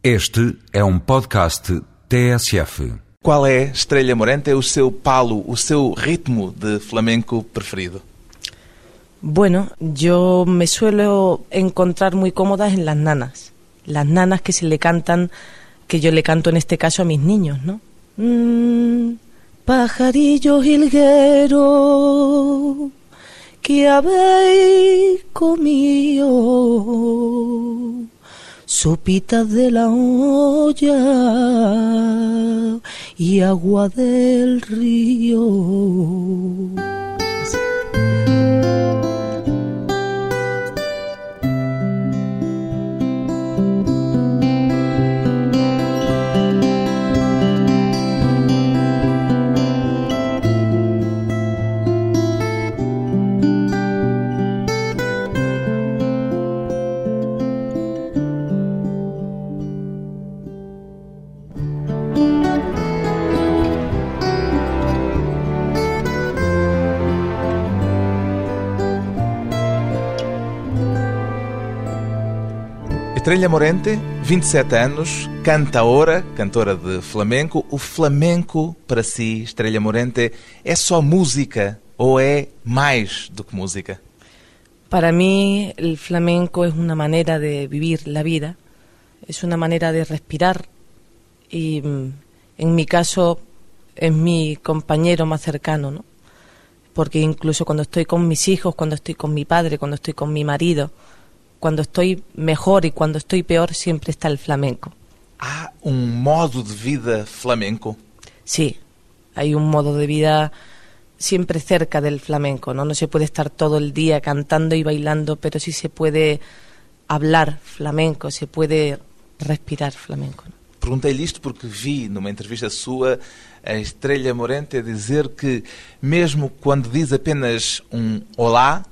Este é um podcast TSF. Qual é, Estrela Morente, o seu palo, o seu ritmo de flamenco preferido? Bueno, yo me suelo encontrar muy cómodas en las nanas. Las nanas que se le cantan, que yo le canto en este caso a mis niños, ¿no? Mm, pajarillo jilguero, que habéis comido sopitas de la olla y agua del río. Estrela Morente, 27 anos, cantaora, cantora de flamenco. O flamenco, para si, Estrela Morente, é só música ou é mais do que música? Para mí el flamenco es una manera de vivir la vida, es una manera de respirar y mm, en mi caso es mi compañero más cercano, ¿no? Porque incluso cuando estoy con mis hijos, cuando estoy con mi padre, cuando estoy con mi marido, cuando estoy mejor y cuando estoy peor, siempre está el flamenco. Há um modo de vida flamenco? Sí, hay un modo de vida siempre cerca del flamenco, ¿no? No se puede estar todo el día cantando y bailando, pero sí se puede hablar flamenco, se puede respirar flamenco. ¿no? Perguntei-lhe isto porque vi numa entrevista sua a Estrela Morente dizer que, mesmo quando diz apenas um olá,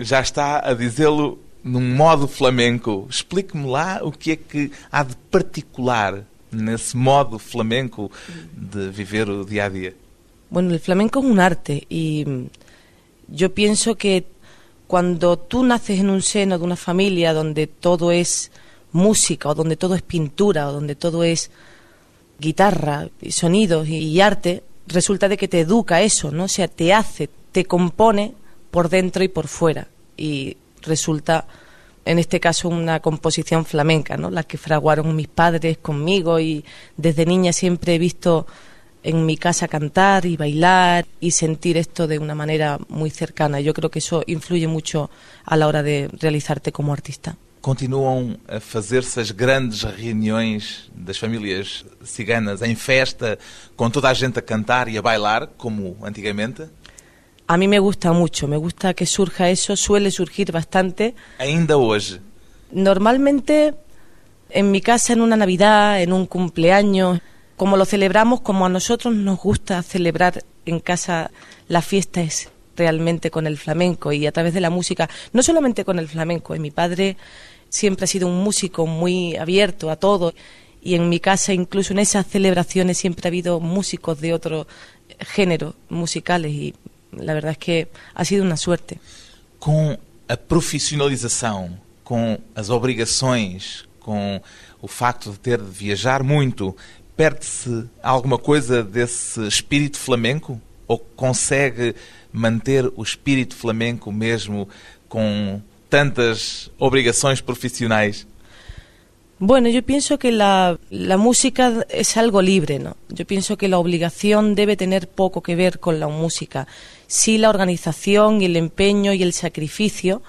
já está a dizê-lo num modo flamenco. Explique-me lá o que é que há de particular nesse modo flamenco de viver o dia a dia. Bueno, el flamenco es un arte y mm, yo pienso que cuando tú naces en un seno de una familia donde todo es música o donde todo es pintura o donde todo es guitarra y sonidos y, y arte, resulta de que te educa eso, ¿no? O sea, te hace, te compone por dentro y por fuera y resulta en este caso una composición flamenca, ¿no? La que fraguaron mis padres conmigo y desde niña siempre he visto en mi casa cantar y bailar y sentir esto de una manera muy cercana. Yo creo que eso influye mucho a la hora de realizarte como artista. Continuam a fazer-se as grandes reuniões das famílias ciganas em festa, com toda a gente a cantar e a bailar, como antigamente? A mí me gusta mucho, me gusta que surja eso, suele surgir bastante. Ainda hoje. Normalmente en mi casa en una Navidad, en un cumpleaños, como lo celebramos, como a nosotros nos gusta celebrar en casa la fiesta es realmente con el flamenco y a través de la música, no solamente con el flamenco, mi padre siempre ha sido un músico muy abierto a todo y en mi casa incluso en esas celebraciones siempre ha habido músicos de otro género musicales y la verdad es que ha sido una suerte. Com a profissionalização, com as obrigações, com o facto de ter de viajar muito, perde-se alguma coisa desse espírito flamenco? Ou consegue manter o espírito flamenco mesmo com tantas obrigações profissionais? Bueno, yo pienso que la, la música es algo libre, ¿no? Yo pienso que la obligación debe tener poco que ver con la música. Sí la organización y el empeño y el sacrificio,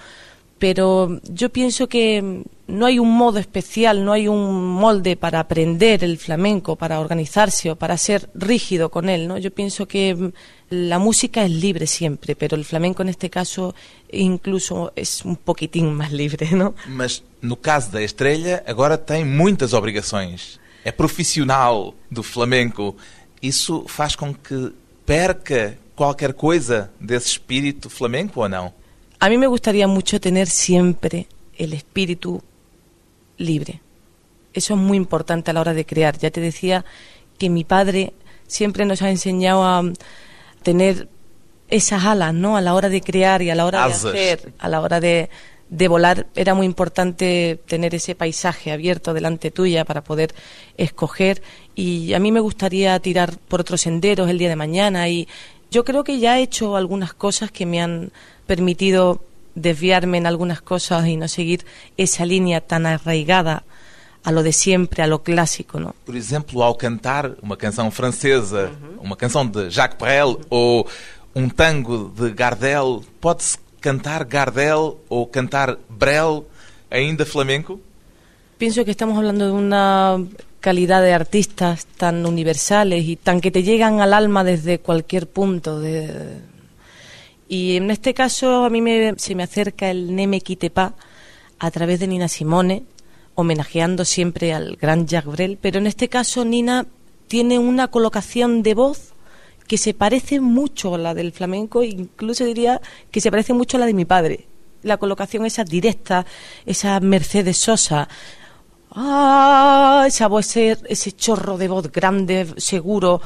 pero yo pienso que no hay un modo especial, no hay un molde para aprender el flamenco, para organizarse o para ser rígido con él, ¿no? Yo pienso que mm, la música es libre siempre, pero el flamenco en este caso incluso es un poquitín más libre, ¿no? Mas no caso da Estrela, agora tem muitas obrigações. É profissional do flamenco. Isso faz com que perca qualquer coisa desse espírito flamenco ou não? A mí me gustaría mucho tener siempre el espíritu libre. Eso es muy importante a la hora de crear. Ya te decía que mi padre siempre nos ha enseñado a tener esas alas, ¿no? A la hora de crear y a la hora Asas. de hacer, a la hora de, de volar era muy importante tener ese paisaje abierto delante tuya para poder escoger y a mí me gustaría tirar por otros senderos el día de mañana y yo creo que ya he hecho algunas cosas que me han permitido desviarme en algunas cosas y no seguir esa línea tan arraigada a lo de siempre, a lo clásico, ¿no? Por ejemplo, al cantar una canción francesa, una canción de Jacques Brel o un tango de Gardel, ¿puedes cantar Gardel o cantar Brel ainda flamenco? Pienso que estamos hablando de una calidad de artistas tan universales y tan que te llegan al alma desde cualquier punto. De... Y en este caso a mí me, se me acerca el Neme Quitepa a través de Nina Simone, homenajeando siempre al gran Jacques Brel, pero en este caso Nina tiene una colocación de voz que se parece mucho a la del flamenco, incluso diría que se parece mucho a la de mi padre. La colocación esa directa, esa Mercedes Sosa, ah, esa voz, ese, chorro de voz grande, seguro,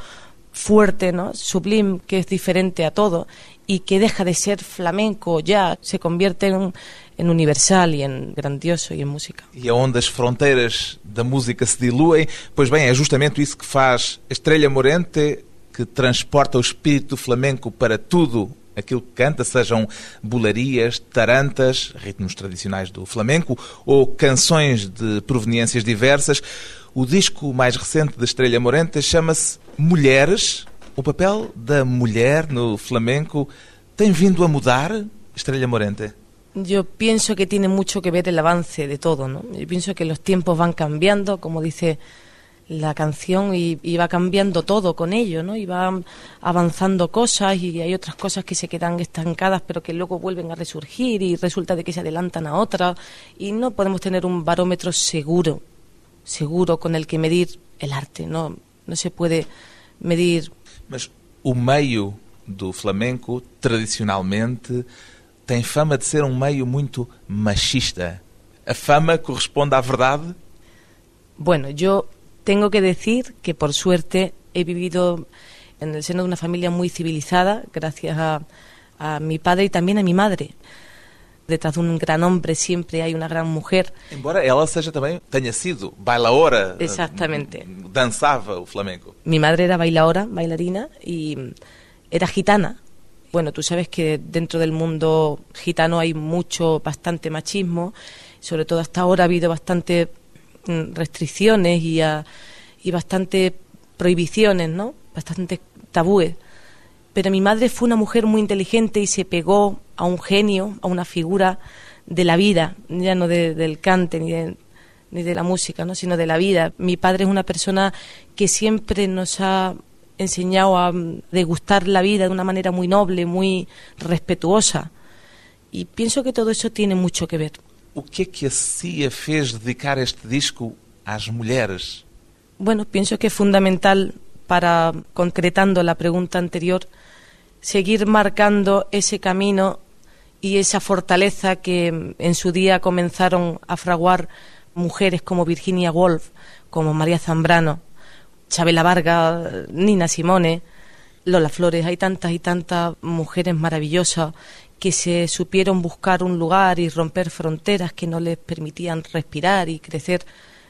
fuerte, ¿no? Sublime, que es diferente a todo y que deja de ser flamenco ya, se convierte en, universal e en grandioso e en música. E aonde as fronteiras da música se diluem, pois bem, é justamente isso que faz a Estrela Morente, que transporta o espírito do flamenco para tudo aquilo que canta, sejam bolarias, tarantas, ritmos tradicionais do flamenco, ou canções de proveniências diversas. O disco mais recente da Estrela Morente chama-se Mulheres. O papel da mulher no flamenco tem vindo a mudar, Estrella Morente? Yo pienso que tiene mucho que ver el avance de todo, ¿no? Yo pienso que los tiempos van cambiando, como dice la canción, y, y, va cambiando todo con ello, ¿no? Y va avanzando cosas y hay otras cosas que se quedan estancadas pero que luego vuelven a resurgir y resulta de que se adelantan a otras y no podemos tener un barómetro seguro, seguro con el que medir el arte, ¿no? No se puede medir... Mas o meio do flamenco, tradicionalmente, tem fama de ser um meio muito machista. ¿A fama corresponde à verdade? Bueno, yo tengo que decir que por suerte he vivido en el seno de una familia muy civilizada, gracias a, a mi padre y también a mi madre. Detrás de un gran hombre siempre hay una gran mujer. Embora ela seja também, tenha sido bailaora. Exactamente. Dançava o flamenco. Mi madre era bailaora, bailarina, y era gitana. Bueno, tú sabes que dentro del mundo gitano hay mucho, bastante machismo, sobre todo hasta ahora ha habido bastante restricciones y, a, y bastante prohibiciones, ¿no? Bastantes tabúes. Pero mi madre fue una mujer muy inteligente y se pegó a un genio, a una figura de la vida, ya no de, del cante ni de, ni de la música, ¿no? sino de la vida. Mi padre es una persona que siempre nos ha enseñado a degustar la vida de una manera muy noble, muy respetuosa. Y pienso que todo eso tiene mucho que ver. Que é que CIA fez dedicar este disco às mulheres? Bueno, pienso que es fundamental para, concretando la pregunta anterior, seguir marcando ese camino y esa fortaleza que en su día comenzaron a fraguar mujeres como Virginia Woolf, como María Zambrano, Chabela Varga, Nina Simone, Lola Flores, hay tantas y tantas mujeres maravillosas que se supieron buscar un lugar y romper fronteras que no les permitían respirar y crecer.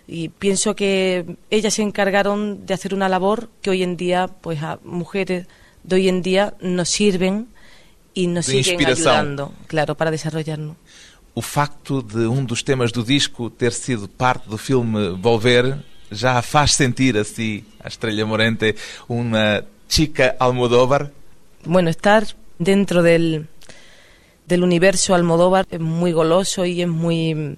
Y pienso que ellas se encargaron de hacer una labor que hoy en día, pues a mujeres de hoy en día nos sirven y nos de siguen ayudando, claro, para desarrollarnos. O facto de um dos temas do disco ter sido parte do filme Volver já faz sentir así a Estrella Morente una chica Almodóvar? Bueno, estar dentro del, del universo Almodóvar es muy goloso y es muy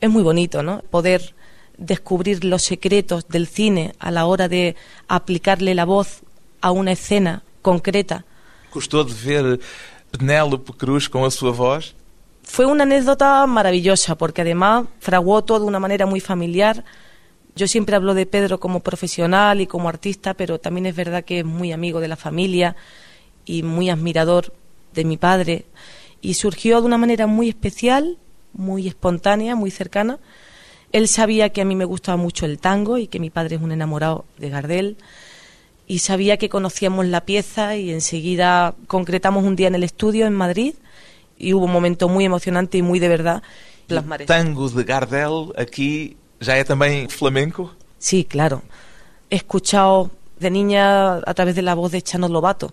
es muy bonito, ¿no? Poder descubrir los secretos del cine a la hora de aplicarle la voz a una escena concreta. Gostou de ver Penélope Cruz con súa voz? Fue una anécdota maravillosa porque además fraguó todo de una manera muy familiar. Yo siempre hablo de Pedro como profesional y como artista, pero también es verdad que es muy amigo de la familia y muy admirador de mi padre. Y surgió de una manera muy especial, muy espontánea, muy cercana. Él sabía que a mí me gustaba mucho el tango y que mi padre es un enamorado de Gardel. Y sabía que conocíamos la pieza y enseguida concretamos un día en el estudio en Madrid y hubo un momento muy emocionante y muy de verdad. Las mares. Tango de Gardel aquí ya es también flamenco? Sí, claro. He escuchado de niña a través de la voz de Chano Lobato,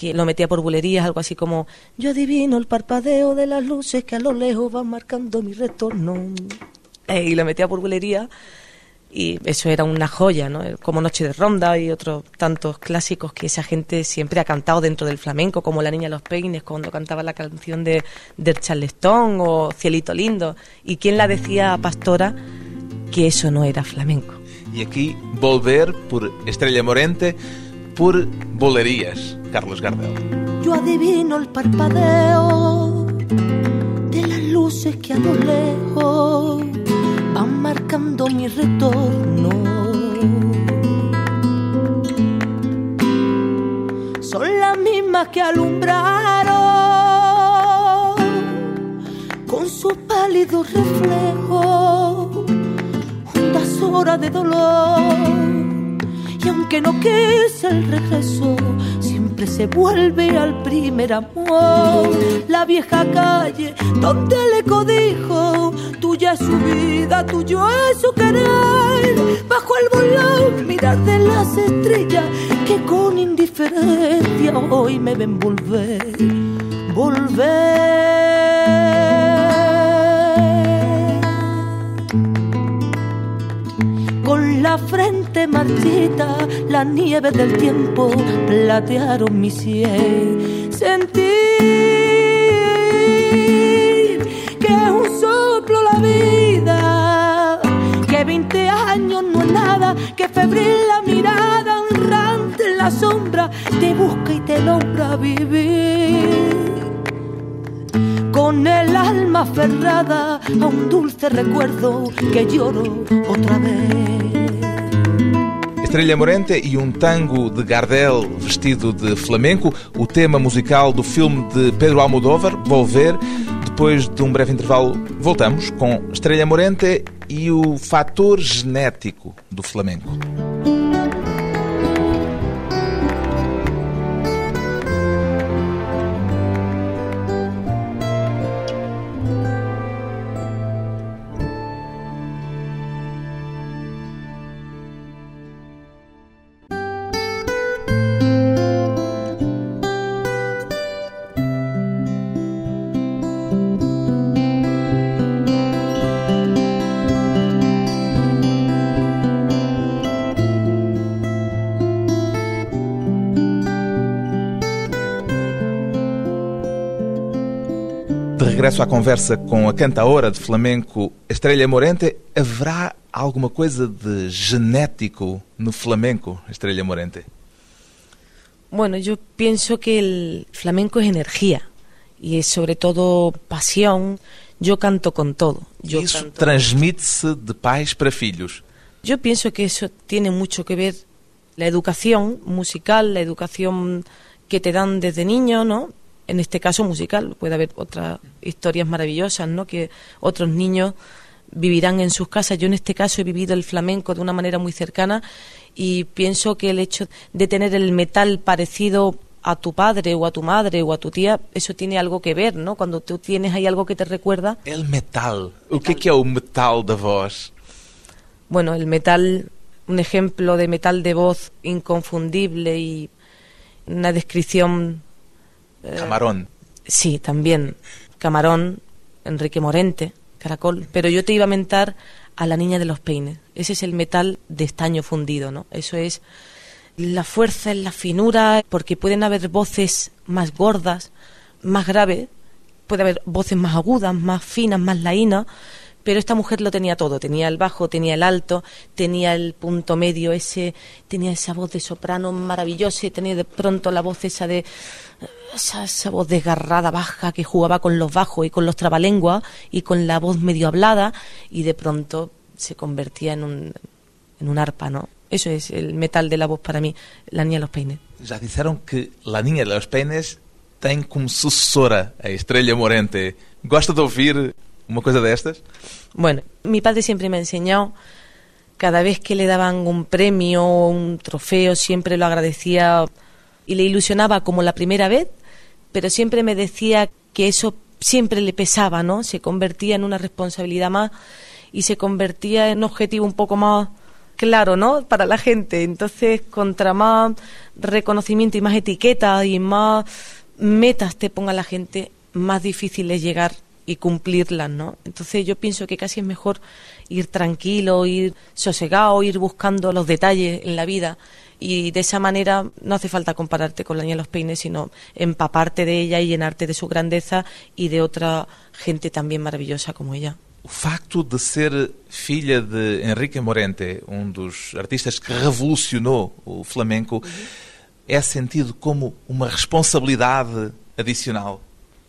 que lo metía por bulerías, algo así como Yo adivino el parpadeo de las luces que a lo lejos van marcando mi retorno. Eh, y lo metía por bulería y eso era una joya, ¿no? Como Noche de Ronda y otros tantos clásicos que esa gente siempre ha cantado dentro del flamenco, como La Niña de los Peines, cuando cantaba la canción de, del Charleston o Cielito Lindo. ¿Y quién la decía a Pastora que eso no era flamenco? Y aquí volver por Estrella Morente, por bolerías, Carlos Gardel. Yo adivino el parpadeo de las luces que a lo lejos van marcando mi retorno. Son las mismas que alumbraron con sus pálidos reflejos juntas horas de dolor. Y aunque no quise el regreso, siempre se vuelve al primer amor. La vieja calle donde le codijo, tuya es su vida, tuyo es su querer. Bajo el volón, mirar de las estrellas que con indiferencia hoy me ven volver, volver. Frente marchita, la nieve del tiempo platearon mi sien. Sentir que es un soplo la vida, que 20 años no es nada, que febril la mirada, honrante en la sombra, te busca y te logra vivir con el alma aferrada a un dulce recuerdo que lloro otra vez. Estrella Morente e um tango de Gardel vestido de flamenco, o tema musical do filme de Pedro Almodóvar, Volver. Depois de um breve intervalo, voltamos com Estrella Morente e o fator genético do flamenco. Regresso à conversa com a cantaora de flamenco Estrela Morente, haverá alguma coisa de genético no flamenco, Estrella Morente? Bueno, yo pienso que el flamenco es energía y es sobre todo pasión. Yo canto con todo. Yo Isso canto- transmite-se de pais para filhos. Yo pienso que eso tiene mucho que ver la educación musical, la educación que te dan desde niño, ¿no? En este caso musical, puede haber otras historias maravillosas, ¿no? Que otros niños vivirán en sus casas. Yo en este caso he vivido el flamenco de una manera muy cercana y pienso que el hecho de tener el metal parecido a tu padre o a tu madre o a tu tía, eso tiene algo que ver, ¿no? Cuando tú tienes ahí algo que te recuerda, El metal. O que é que é o metal da voz? Bueno, el metal, un ejemplo de metal de voz inconfundible y una descripción, Camarón. sí, también, Camarón, Enrique Morente, Caracol, pero yo te iba a mentar a la niña de los peines. Ese es el metal de estaño fundido, ¿no? Eso es la fuerza, en la finura, porque pueden haber voces más gordas, más graves, puede haber voces más agudas, más finas, más laínas, pero esta mujer lo tenía todo, tenía el bajo, tenía el alto, tenía el punto medio ese, tenía esa voz de soprano maravillosa y tenía de pronto la voz esa de esa, esa voz desgarrada, baja, que jugaba con los bajos y con los trabalenguas y con la voz medio hablada y de pronto se convertía en un, en un arpa, ¿no? Eso es el metal de la voz para mí, la niña de los peines. Já disseram que La Niña de los Peines tem como sucessora a Estrella Morente. Gosta de ouvir uma coisa destas? Bueno, mi padre siempre me ha enseñado, cada vez que le daban un premio un trofeo, siempre lo agradecía y le ilusionaba como la primera vez, pero siempre me decía que eso siempre le pesaba, ¿no? Se convertía en una responsabilidad más y se convertía en un objetivo un poco más claro, ¿no? Para la gente. Entonces, contra más reconocimiento y más etiquetas y más metas te ponga la gente, más difícil es llegar y cumplirlas, ¿no? Entonces yo pienso que casi es mejor ir tranquilo, ir sosegado, ir buscando los detalles en la vida y de esa manera no hace falta compararte con la niña de los peines, sino empaparte de ella y llenarte de su grandeza y de otra gente también maravillosa como ella. O facto de ser filha de Enrique Morente, um dos artistas que revolucionou o flamenco, é sentido como uma responsabilidade adicional.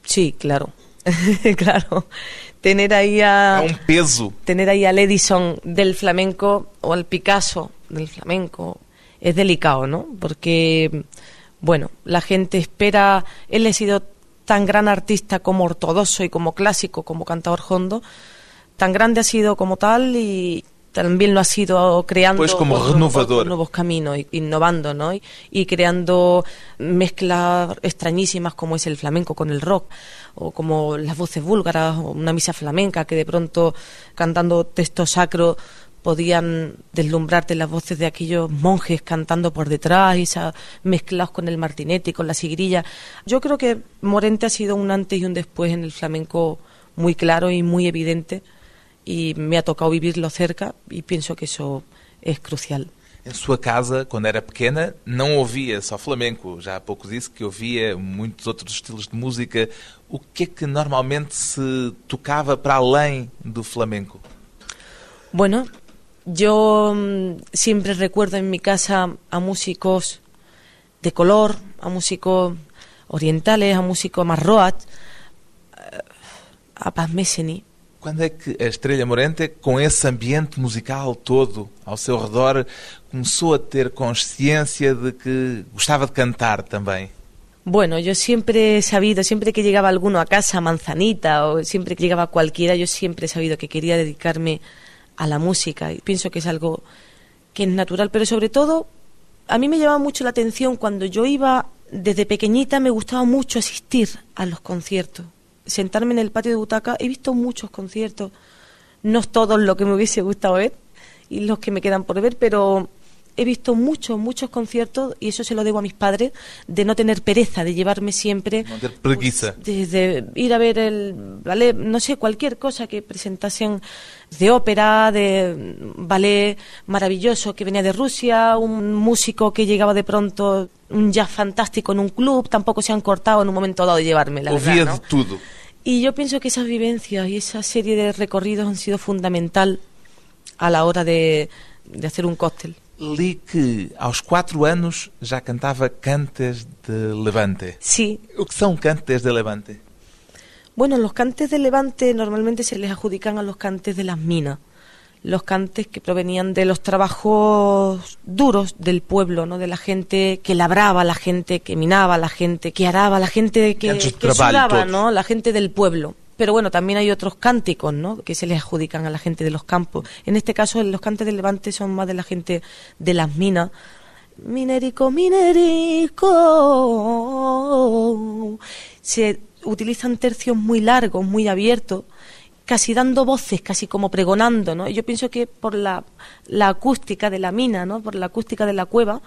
Sí, claro. claro. Tener ahí a. Um peso. Tener ahí al Edison del flamenco o al Picasso del flamenco es delicado, ¿no? Porque, bueno, la gente espera. Él ha sido tan gran artista como ortodoxo y como clásico, como cantador hondo. Tan grande ha sido como tal y también lo ha sido creando Pues como otros- renovador. otros nuevos caminos, innovando, ¿no? Y, y creando mezclas extrañísimas como es el flamenco con el rock, o como las voces búlgaras, o una misa flamenca que de pronto cantando texto sacro podían deslumbrarte las voces de aquellos monjes cantando por detrás y esa- mezclados con el martinete y con la sigrilla. Yo creo que Morente ha sido un antes y un después en el flamenco muy claro y muy evidente y me ha tocado vivirlo cerca y pienso que eso es crucial. Em sua casa, quando era pequena, não ouvia só flamenco. Já há pouco disse que ouvia muitos outros estilos de música. O que é que normalmente se tocava para além do flamenco? Bueno, yo mm, siempre recuerdo en mi casa a músicos de color, a músicos orientales, a músicos marroat, eh, a Paz Messeni. Quando é que a Estrela Morente, com esse ambiente musical todo ao seu redor, começou a ter consciência de que gostava de cantar também? Bueno, yo siempre he sabido, siempre que llegaba alguno a casa, Manzanita, o siempre que llegaba cualquiera, yo siempre he sabido que quería dedicarme a la música y pienso que es algo que es natural, pero sobre todo a mí me llamaba mucho la atención cuando yo iba desde pequeñita, me gustaba mucho asistir a los conciertos, sentarme en el patio de butaca, he visto muchos conciertos, no todos lo que me hubiese gustado ver y los que me quedan por ver, pero he visto muchos, muchos conciertos y eso se lo debo a mis padres, de no tener pereza, de llevarme siempre... Ter preguiça. Desde ir a ver el ballet, no sé, cualquier cosa que presentasen de ópera, de ballet maravilloso que venía de Rusia, un músico que llegaba de pronto, un jazz fantástico en un club, tampoco se han cortado en un momento dado de llevarme, la Ouvia verdad, ¿no? de tudo. Y yo pienso que esas vivencias y esa serie de recorridos han sido fundamental a la hora de, de hacer un cóctel. Li que aos quatro anos já cantava cantes de Levante. Sí, O que são cantes de Levante? Bueno, los cantes de Levante normalmente se les adjudican a los cantes de las minas, los cantes que provenían de los trabajos duros del pueblo, ¿no? De la gente que labraba, la gente que minaba, la gente que araba, la gente que, que sudaba. ¿no? La gente del pueblo. Pero bueno, también hay otros cánticos, ¿no? Que se les adjudican a la gente de los campos. En este caso, los cantes de Levante son más de la gente de las minas. Minerico, minerico. Se utilizan tercios muy largos, muy abiertos, casi dando voces, casi como pregonando, ¿no? Yo pienso que por la, la acústica de la mina, ¿no? Por la acústica de la cueva,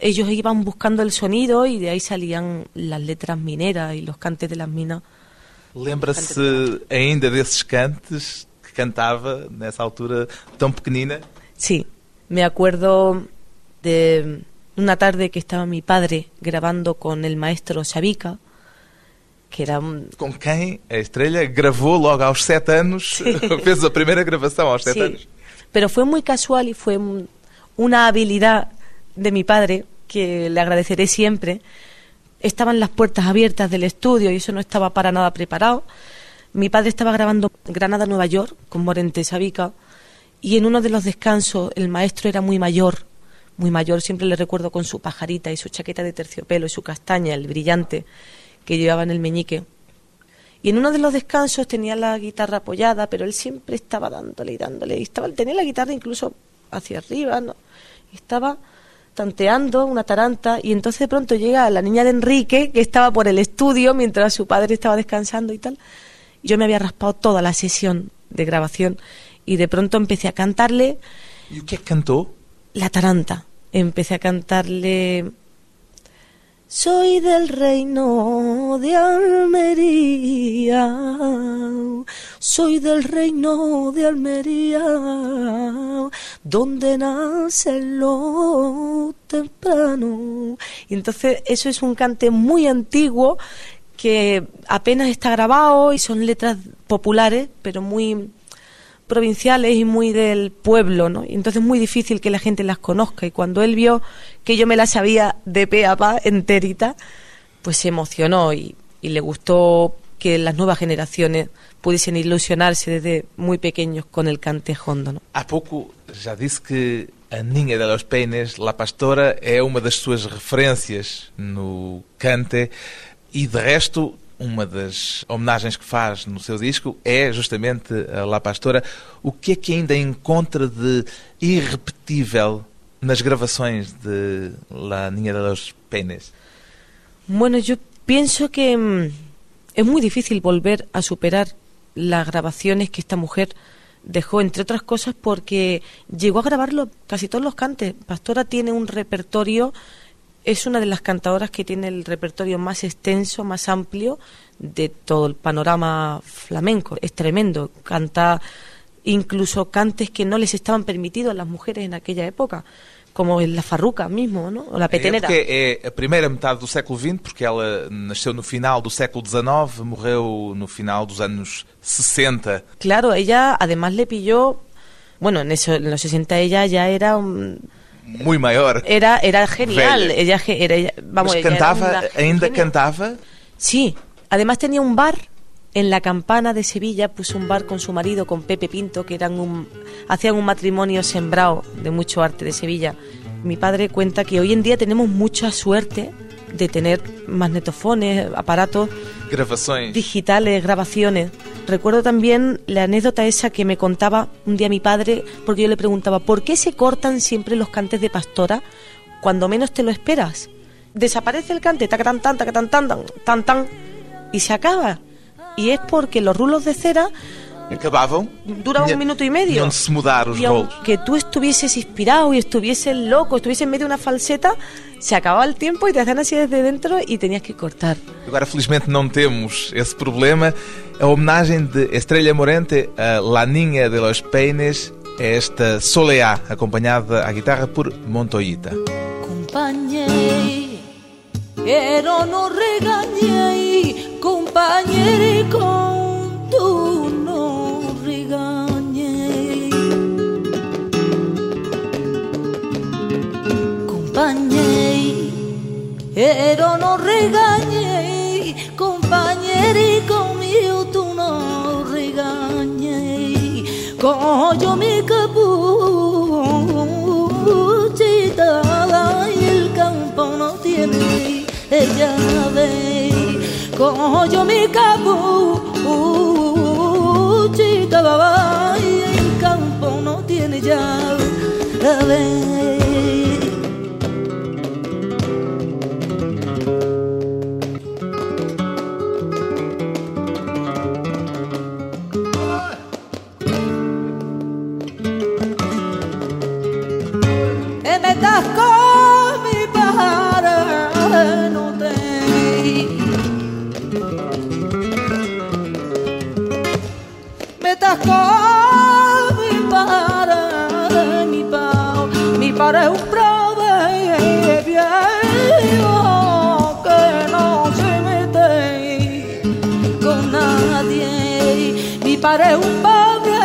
ellos iban buscando el sonido y de ahí salían las letras mineras y los cantes de las minas. Lembra-se ainda desses cantes que cantava nessa altura tão pequenina? Sí, me acuerdo de una tarde que estaba mi padre grabando con el maestro Xavica, que era un, Com quem a Estrela gravou logo aos sete anos, fez a primeira gravação aos sete Sí, anos. pero fue muy casual y fue un- una habilidad de mi padre que le agradeceré siempre. Estaban las puertas abiertas del estudio y eso no estaba para nada preparado. Mi padre estaba grabando Granada, Nueva York, con Morente Sabica, y en uno de los descansos el maestro era muy mayor, muy mayor, siempre le recuerdo con su pajarita y su chaqueta de terciopelo y su castaña, el brillante que llevaba en el meñique. Y en uno de los descansos tenía la guitarra apoyada, pero él siempre estaba dándole y dándole. Y estaba, tenía la guitarra incluso hacia arriba, ¿no? Y estaba tanteando una taranta y entonces de pronto llega la niña de Enrique que estaba por el estudio mientras su padre estaba descansando y tal. Yo me había raspado toda la sesión de grabación y de pronto empecé a cantarle. ¿Y qué cantó? La taranta. Empecé a cantarle soy del reino de Almería, soy del reino de Almería, donde nace lo temprano. Y entonces eso es un cante muy antiguo que apenas está grabado y son letras populares, pero muy provinciales y muy del pueblo, ¿no? Entonces es muy difícil que la gente las conozca. Y cuando él vio que yo me las sabía de pe a pa, enterita, pues se emocionó y, le gustó que las nuevas generaciones pudiesen ilusionarse desde muy pequeños con el cante hondo. ¿no? Há pouco já que a Ninha de los Peines, La Pastora, é uma das suas referências no cante e, de resto, uma das homenagens que faz no seu disco é justamente a La Pastora. O que é que ainda encontra de irrepetível nas gravações de La Niña de los Peines? Bueno, yo pienso que mm, es muy difícil volver a superar las grabaciones que esta mujer dejó, entre otras cosas, porque llegó a grabarlo casi todos los cantes. Pastora tiene un repertorio, es una de las cantadoras que tiene el repertorio más extenso, más amplio de todo el panorama flamenco. Es tremendo. Canta incluso cantes que no les estaban permitidos a las mujeres en aquella época. como la farruca mesmo, não? ou la petenera. É porque é a primeira metade do século XX, porque ela nasceu no final do século XIX, morreu no final dos anos 60. Claro, ella además le pilló, bueno, en, eso, en los 60 ella ya era un... Muy maior. Era, era genial. Ella, era, vamos, Mas cantava, ainda genia. cantava? Sí, además tenía un bar en la campana de Sevilla puso un bar con su marido, con Pepe Pinto, que eran un, hacían un matrimonio sembrado de mucho arte de Sevilla. Mi padre cuenta que hoy en día tenemos mucha suerte de tener magnetofones, aparatos Grabaciones. digitales, grabaciones. Recuerdo también la anécdota esa que me contaba un día mi padre, porque yo le preguntaba, ¿por qué se cortan siempre los cantes de pastora cuando menos te lo esperas? Desaparece el cante, tan tan tan tan tan tan tan y se acaba y es porque los rulos de cera acababan duraban un minuto y medio. se mudar los y aunque tú estuvieses inspirado y estuvieses loco estuvieses en medio de una falseta se acababa el tiempo y te hacían así desde dentro y tenías que cortar. Agora felizmente não temos esse problema. A homenagem de Estrella Morente a La Niña de los Peines é esta Soleá acompanhada à guitarra por Montoyita. Compañei, pero no regañei cojo mi capuchita baba y el campo no tiene llave mi para es un proverbio que no se mete con nadie, mi para es un pobre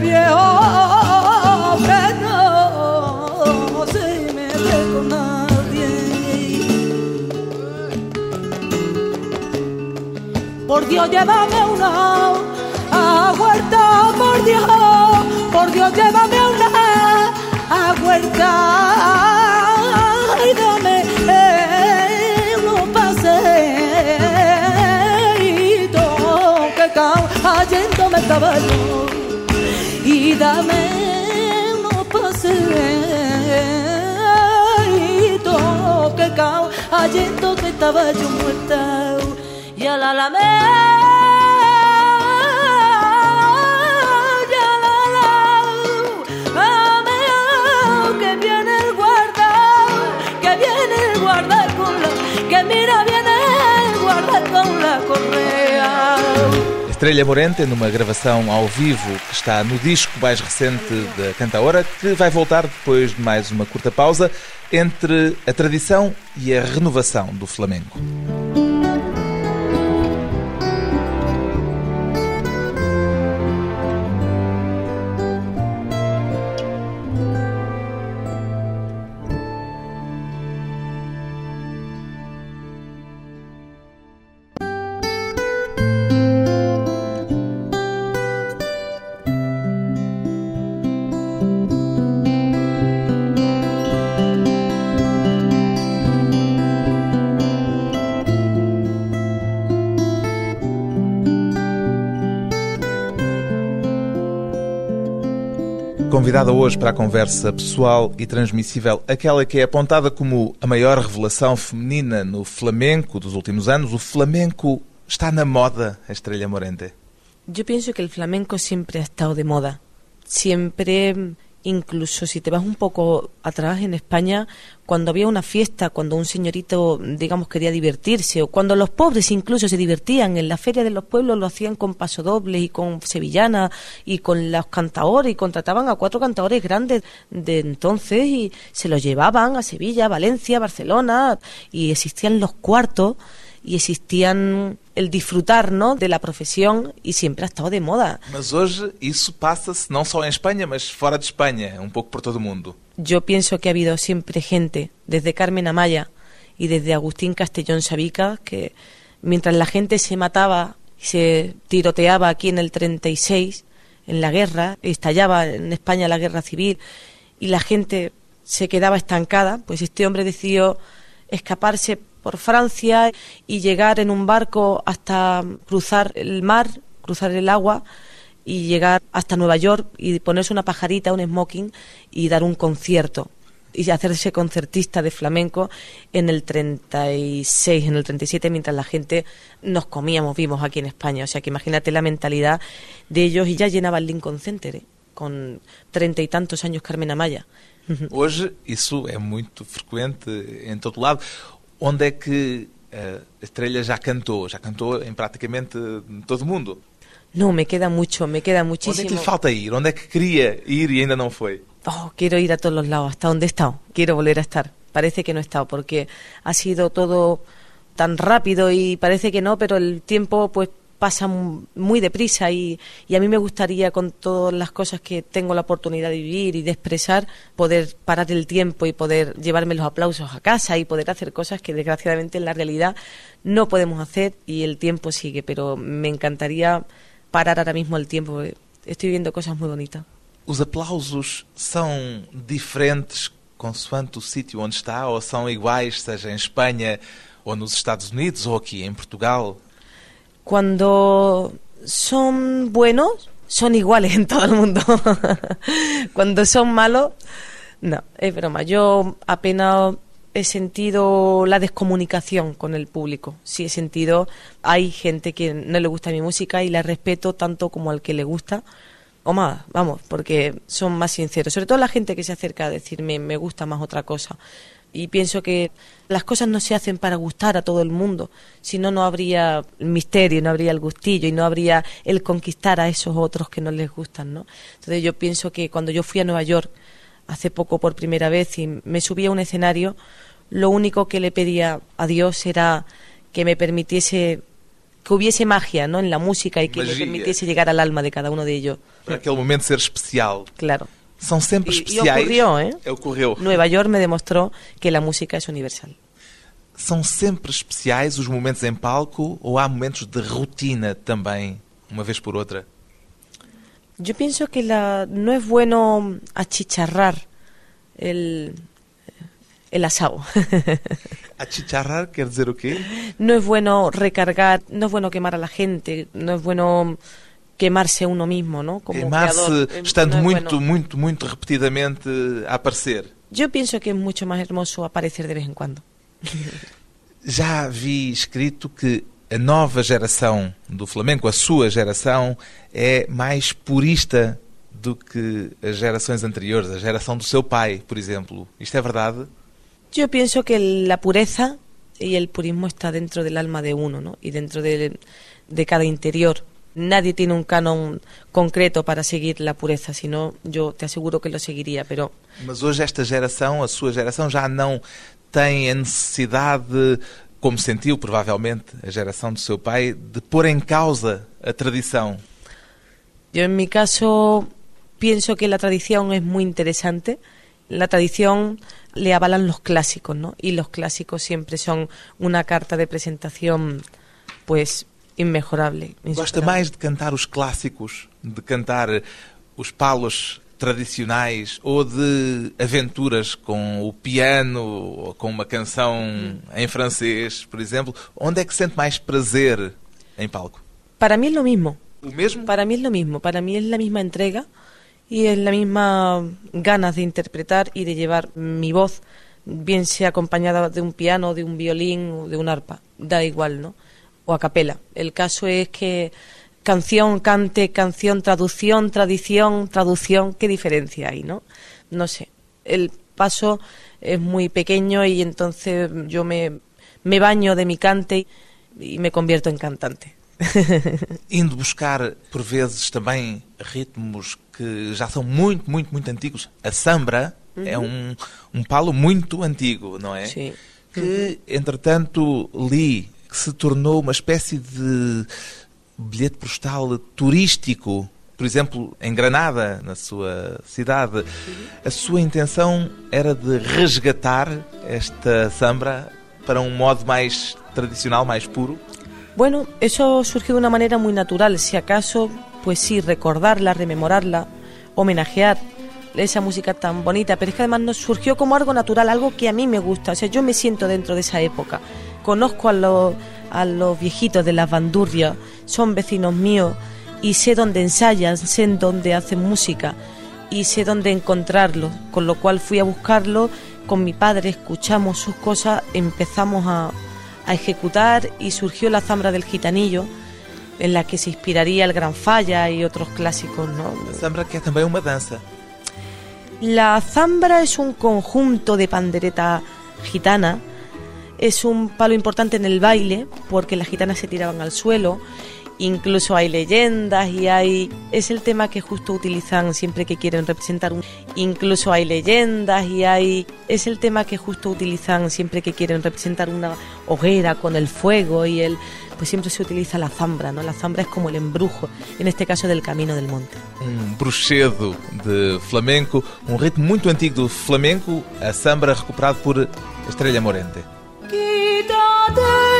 viejo que no se mete con nadie. Por Dios, llévame una huerta, por Dios, por Dios, llévame caballo y dame un paseito que cao, hallando que estaba yo muerta y a la alameda. Estrela Morente, numa gravação ao vivo que está no disco mais recente da cantaora, que vai voltar depois de mais uma curta pausa entre a tradição e a renovação do flamenco. Convidada hoje para a conversa pessoal e transmissível, aquela que é apontada como a maior revelação feminina no flamenco dos últimos anos, o flamenco está na moda, a Estrella Morente. Yo pienso que el flamenco siempre ha estado de moda. Siempre incluso si te vas un poco atrás en España, cuando había una fiesta, cuando un señorito, digamos, quería divertirse, o cuando los pobres incluso se divertían en la feria de los pueblos, lo hacían con pasodobles y con sevillana y con los cantadores, y contrataban a cuatro cantadores grandes de entonces y se los llevaban a Sevilla, Valencia, Barcelona, y existían los cuartos y existían el disfrutar ¿no? de la profesión y siempre ha estado de moda. Mas hoje isso passa-se não só em Espanha, mas fora de Espanha, um pouco por todo o mundo. Yo pienso que ha habido siempre gente, desde Carmen Amaya y desde Agustín Castellón Sabica, que mientras la gente se mataba y se tiroteaba aquí en el 36, en la guerra, estallaba en España la guerra civil y la gente se quedaba estancada, pues este hombre decidió escaparse por Francia y llegar en un barco hasta cruzar el mar, cruzar el agua y llegar hasta Nueva York y ponerse una pajarita, un smoking y dar un concierto y hacerse concertista de flamenco en el 36, en el 37, mientras la gente nos comíamos vivos aquí en España. O sea que imagínate la mentalidad de ellos y ya llenaba el Lincoln Center ¿eh? con treinta y tantos años Carmen Amaya. Hoje isso é muito frequente em todo lado. Onde é que a Estrela já cantou? Já cantou em praticamente todo o mundo. No, me queda mucho, me queda Onde é que muchísimo. lhe falta ir? Onde é que queria ir e ainda não foi? Oh, quiero ir a todos los lados, hasta donde he estado. Quiero volver a estar. Parece que no he estado porque ha sido todo tan rápido y parece que no, pero el tiempo pues pasa mu- muy deprisa y, a mí me gustaría con todas las cosas que tengo la oportunidad de vivir y de expresar, poder parar el tiempo y poder llevarme los aplausos a casa y poder hacer cosas que desgraciadamente en la realidad no podemos hacer y el tiempo sigue, pero me encantaría parar ahora mismo el tiempo. Estoy viviendo cosas muy bonitas. Os aplausos são diferentes consoante o sítio onde está ou são iguais, seja em Espanha ou nos Estados Unidos ou aqui em Portugal? Cuando son buenos, son iguales en todo el mundo. Cuando son malos, no, es broma. Yo apenas he sentido la descomunicación con el público. Sí he sentido, hay gente que no le gusta mi música y la respeto tanto como al que le gusta. O más, vamos, porque son más sinceros. Sobre todo la gente que se acerca a decirme, me gusta más otra cosa. Y pienso que las cosas no se hacen para gustar a todo el mundo, si no, no habría el misterio, no habría el gustillo y no habría el conquistar a esos otros que no les gustan, ¿no? Entonces yo pienso que cuando yo fui a Nueva York hace poco por primera vez y me subí a un escenario, lo único que le pedía a Dios era que me permitiese que hubiese magia, ¿no? En la música y que me Magia. permitiese llegar al alma de cada uno de ellos. Para aquele momento ser especial. Claro. São sempre E- e especiais. ocorreu, hein? Ocorreu. Nueva York me demostró que la música es universal. São sempre especiais os momentos em palco ou há momentos de rotina também, uma vez por outra? Yo pienso que la, no es bueno achicharrar el, el asado. Achicharrar quer dizer o quê? no es bueno recargar, no es bueno quemar a la gente, no es bueno quemarse uno mismo, ¿no? Como Queimar-se. Eh, estando es muito, bueno. muito, muito repetidamente a aparecer. Yo pienso que es mucho más hermoso aparecer de vez en cuando. Já vi escrito que a nova geração do flamenco, a sua geração, é mais purista do que as gerações anteriores, a geração do seu pai, por exemplo. Isto é verdade? Yo pienso que la pureza y el purismo está dentro del alma de uno, ¿no? Y dentro de, de cada interior. Nadie tiene un canon concreto para seguir la pureza, sino yo te aseguro que lo seguiría, pero Mas hoje esta geração, a sua geração, já não tem a necessidade, como sentiu provavelmente a geração do seu pai, de pôr em causa a tradição. Yo en mi caso pienso que la tradición es muy interesante. La tradición le avalan los clásicos, ¿no? Y los clásicos siempre son una carta de presentación, pues, inmejorable. Gosta mais de cantar os clássicos, de cantar os palos tradicionais ou de aventuras com o piano ou com uma canção em francês, por exemplo? Onde é que sente mais prazer em palco? Para mí es lo mismo. O mesmo? Para mí es lo mismo. Para mí es la misma entrega y es la misma ganas de interpretar y de llevar mi voz, bien sea acompañada de un piano, de un violín o de un arpa. Da igual, ¿no? O a capela. El caso es que canción, cante, canción, traducción, tradición, traducción, ¿qué diferencia hay, no? No sé. El paso es muy pequeño y entonces yo me, me baño de mi cante y me convierto en cantante. Indo buscar, por vezes, também ritmos que já são muito, muito, muito antigos. A sambra é um, um palo muito antigo, não é? Sí. Que, entretanto, li que se tornou uma espécie de bilhete postal turístico. Por exemplo, em Granada, na sua cidade. A sua intenção era de resgatar esta sambra para um modo mais tradicional, mais puro. Bueno, eso surgió de una manera muy natural. Si acaso, pues sí, recordarla, rememorarla, homenajear esa música tan bonita. Pero es que además nos surgió como algo natural, algo que a mí me gusta. O sea, yo me siento dentro de esa época. Conozco a los, a los viejitos de las bandurrias, son vecinos míos y sé dónde ensayan, sé en dónde hacen música y sé dónde encontrarlos. Con lo cual fui a buscarlo con mi padre, escuchamos sus cosas, empezamos a, a ejecutar y surgió la zambra del gitanillo en la que se inspiraría el Gran Falla y otros clásicos, ¿no? A sambra que é também uma dança. La zambra es un conjunto de pandereta gitana, es un palo importante en el baile porque las gitanas se tiraban al suelo, incluso hay leyendas y hay es el tema que justo utilizan siempre que quieren representar un incluso hay leyendas y hay es el tema que justo utilizan siempre que quieren representar una hoguera con el fuego y el pues siempre se utiliza la zambra, ¿no? La zambra es como el embrujo, en este caso del camino del monte. um bruxedo de flamenco, um ritmo muito antigo do flamenco, a sambra recuperado por Estrela Morente. Quítate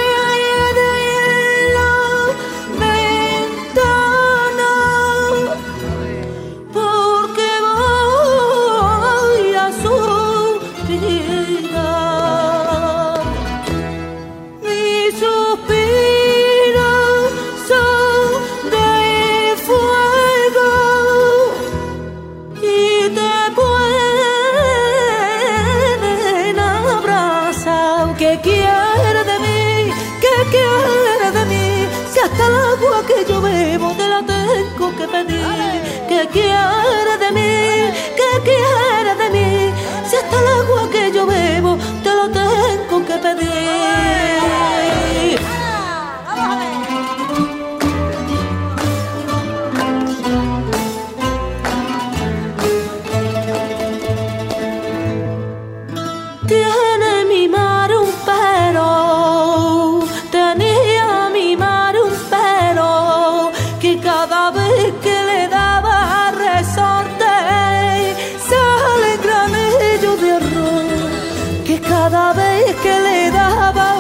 cada vez que le daba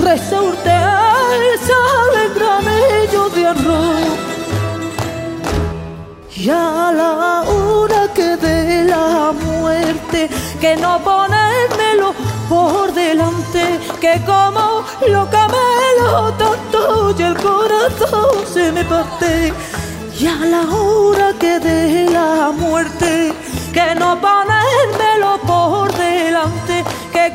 resorte sale granillo de arroz. Y a la hora que de la muerte, que no ponérmelo por delante, que como lo camelo tanto y el corazón se me parte. Y a la hora que de la muerte, que no ponérmelo por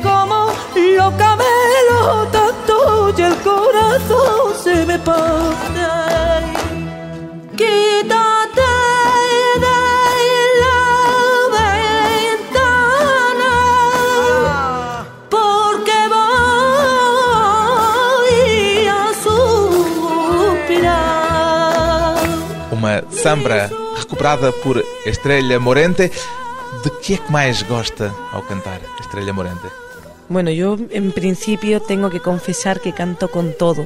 como loca me lo tanto y el corazón se me parte. Quítate de la ventana porque voy a suspirar. Uma sambra recuperada por Estrella Morente. Que é que mais gosta ao cantar Estrella Morente? Bueno, yo en principio tengo que confesar que canto con todo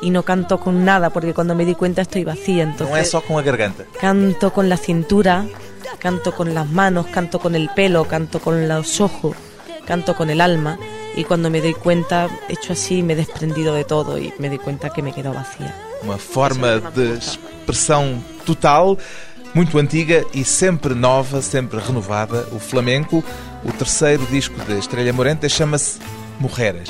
y no canto con nada porque cuando me di cuenta estoy vacía. Entonces Não é só com a garganta. canto con la cintura, canto con las manos, canto con el pelo, canto con los ojos, canto con el alma y cuando me doy cuenta, hecho así, me he desprendido de todo y me doy cuenta que me quedo vacía. Uma forma de expressão total, muito antiga e sempre nova, sempre renovada. O flamenco, o terceiro disco de Estrela Morente, chama-se Morreras.